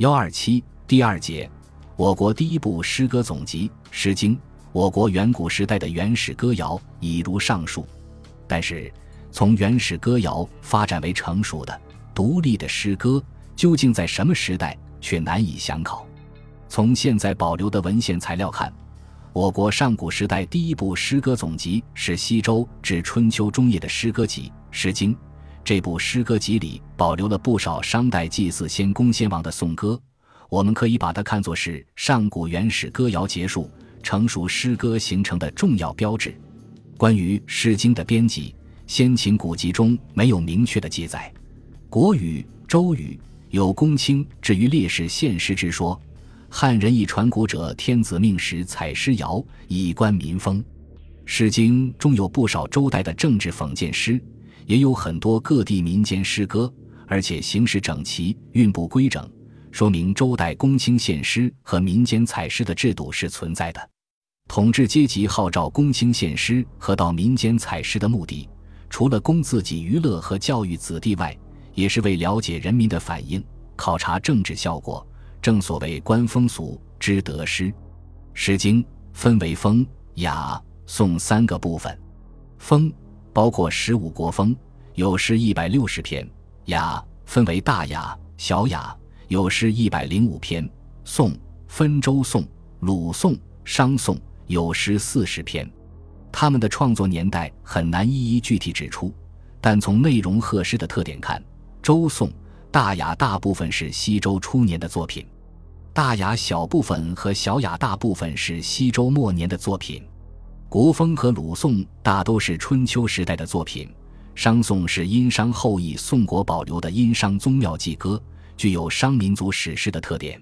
幺二七第二节，我国第一部诗歌总集《诗经》，我国远古时代的原始歌谣已如上述。但是，从原始歌谣发展为成熟的、独立的诗歌，究竟在什么时代，却难以详考。从现在保留的文献材料看，我国上古时代第一部诗歌总集是西周至春秋中叶的诗歌集《诗经》。这部诗歌集里保留了不少商代祭祀先公先王的颂歌，我们可以把它看作是上古原始歌谣结束、成熟诗歌形成的重要标志。关于《诗经》的编辑，先秦古籍中没有明确的记载。《国语》《周语》有公卿至于烈士献诗之说，汉人以传古者天子命时采诗谣以观民风。《诗经》中有不少周代的政治讽谏诗。也有很多各地民间诗歌，而且形式整齐、韵部规整，说明周代公卿献诗和民间采诗的制度是存在的。统治阶级号召公卿献诗和到民间采诗的目的，除了供自己娱乐和教育子弟外，也是为了解人民的反应、考察政治效果。正所谓观风俗知得失，《诗经》分为风、雅、颂三个部分，风。包括十五国风，有诗一百六十篇；雅分为大雅、小雅，有诗一百零五篇；颂分周颂、鲁颂、商颂，有诗四十篇。他们的创作年代很难一一具体指出，但从内容和诗的特点看，周颂、大雅大部分是西周初年的作品，大雅小部分和小雅大部分是西周末年的作品。国风和鲁颂大都是春秋时代的作品，商颂是殷商后裔宋国保留的殷商宗庙祭歌，具有商民族史诗的特点。